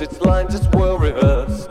its lines, it's well rehearsed.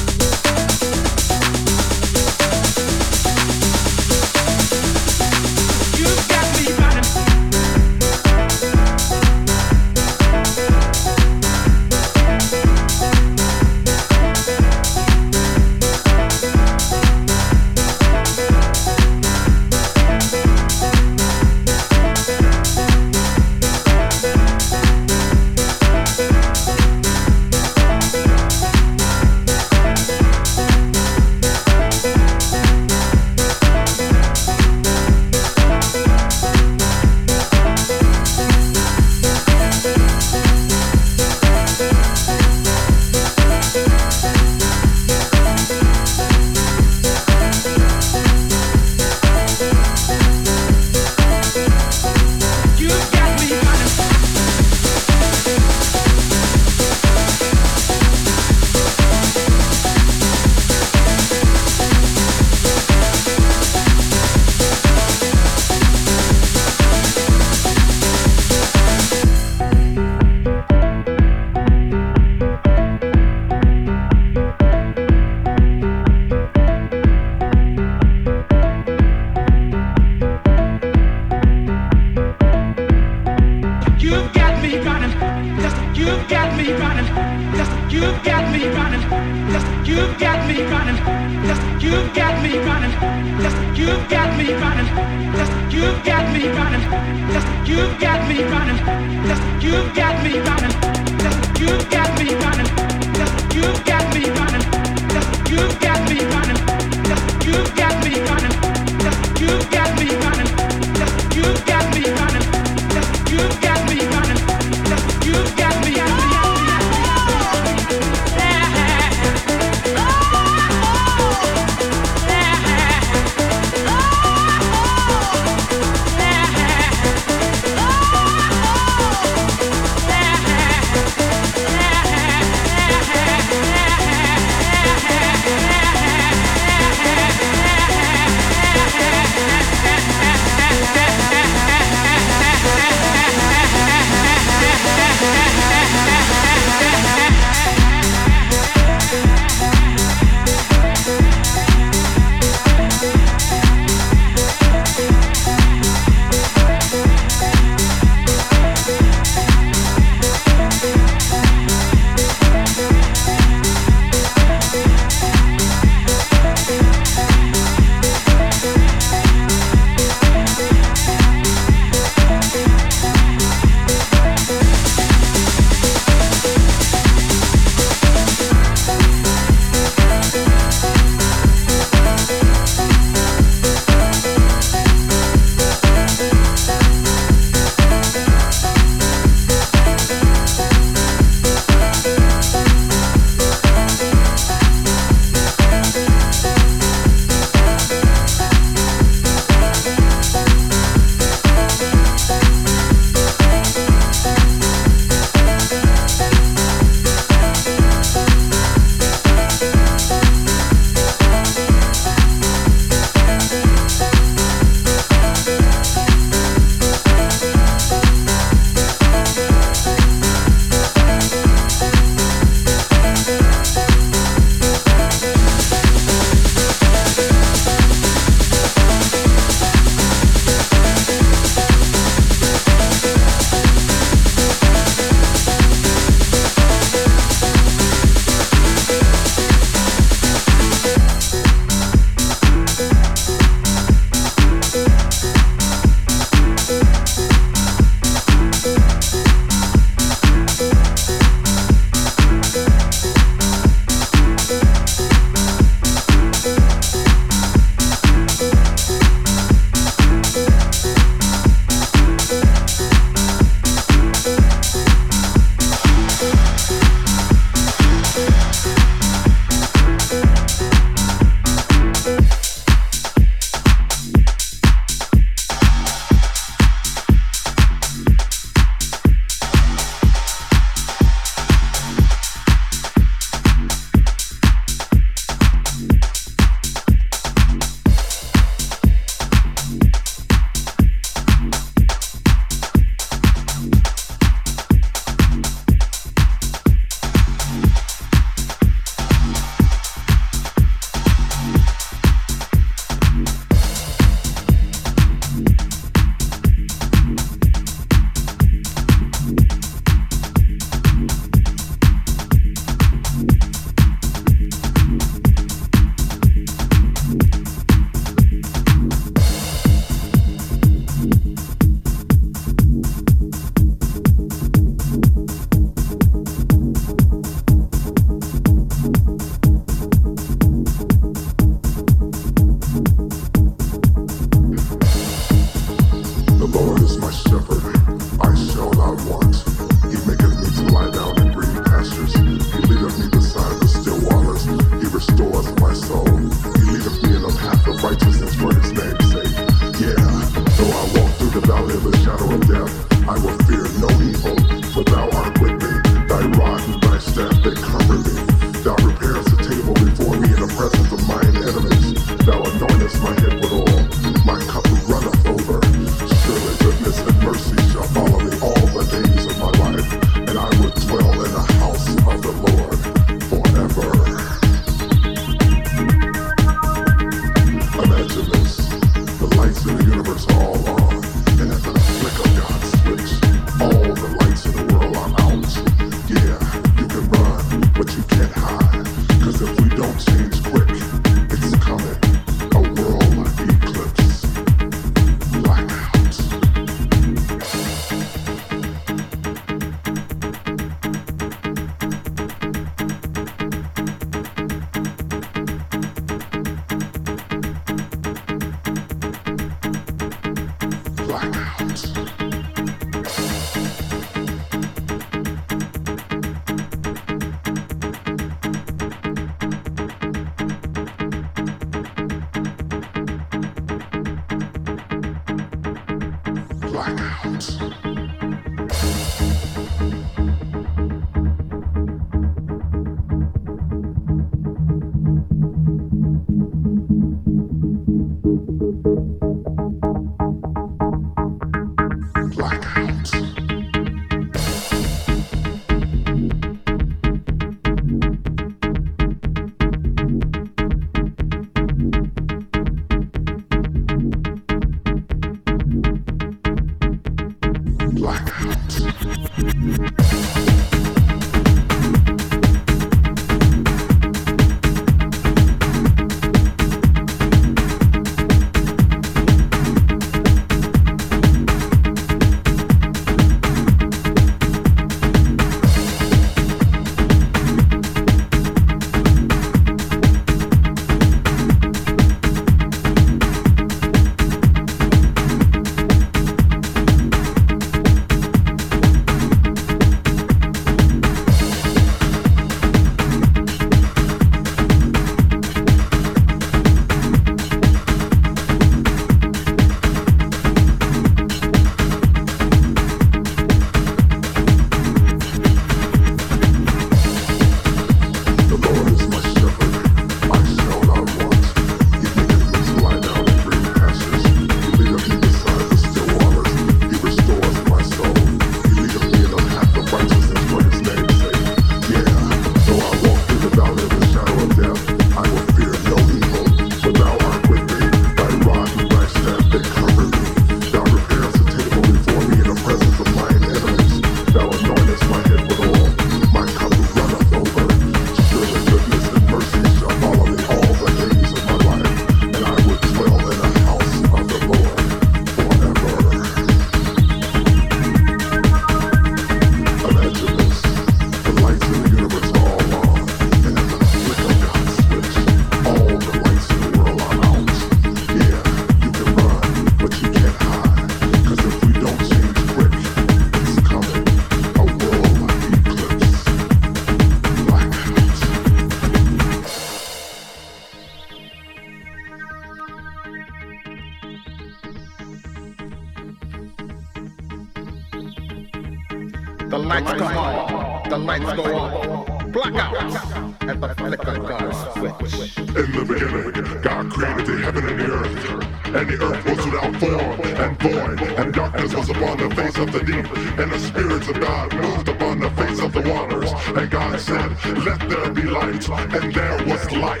light, and there was light.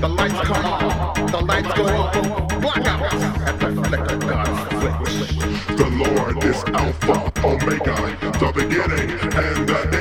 The lights come on, the lights go on, blackout at the flick of God's switch. The Lord is Alpha, Omega, the beginning and the